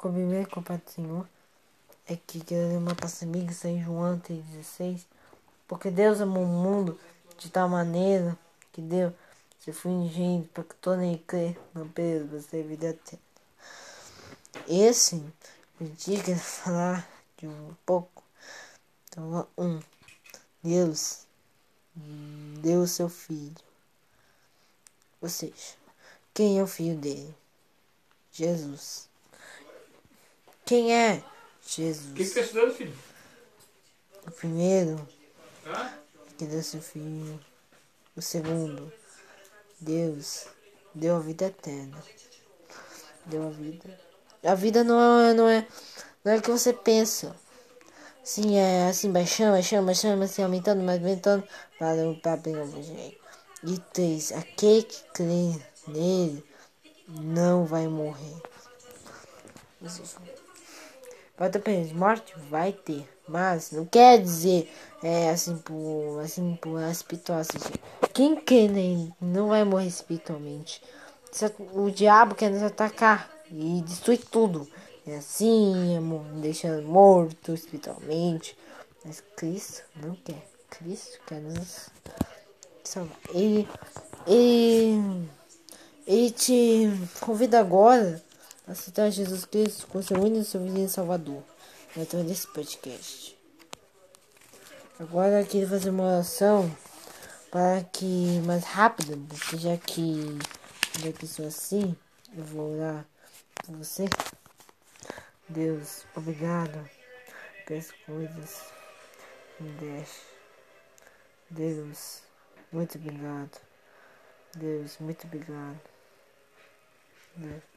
com a primeira culpa do Senhor é que queremos uma passa amiga em João 3,16. Porque Deus amou o mundo de tal maneira que deu seu filho ingênuo para que todo ele crê não perda, você vida eterna. Esse, o dia que falar de um pouco. Então, um, Deus deu seu filho. Ou seja, quem é o filho dele? Jesus. Quem é Jesus? que, que tá estudando, filho? O primeiro, Hã? que deu seu filho. O segundo, Deus deu a vida eterna. Deu a vida. A vida não é, não é, não é o que você pensa. Sim, é assim, baixando, baixando, baixando, assim, aumentando, mais aumentando, para o papo. E três, aquele que crê nele não vai morrer. Vai ter pena de morte? Vai ter. Mas não quer dizer é, assim por assim por espiritual. Assim, quem crê nele não vai morrer espiritualmente. O diabo quer nos atacar e destruir tudo. É assim, deixando morto espiritualmente. Mas Cristo não quer. Cristo quer nos salvar. Ele, ele, ele te convida agora aceitar Jesus Cristo com seu único vizinho Salvador. Através desse podcast. Agora eu queria fazer uma oração para que mais rápido, porque já que já que sou assim, eu vou orar por você. Deus, obrigado pelas coisas que me deixa. Deus, muito obrigado. Deus, muito obrigado. Deus, obrigado.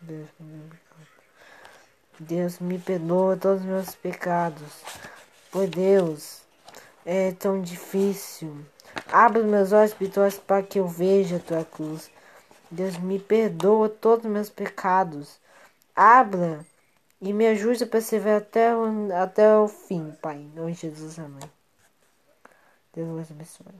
Deus, obrigado. Deus, me perdoa todos os meus pecados. Por Deus, é tão difícil. Abra meus olhos espirituais para que eu veja a tua cruz. Deus me perdoa todos os meus pecados. Abra e me ajude a perseverar até o, até o fim, Pai. Em nome de Jesus, amém. Deus vos abençoe.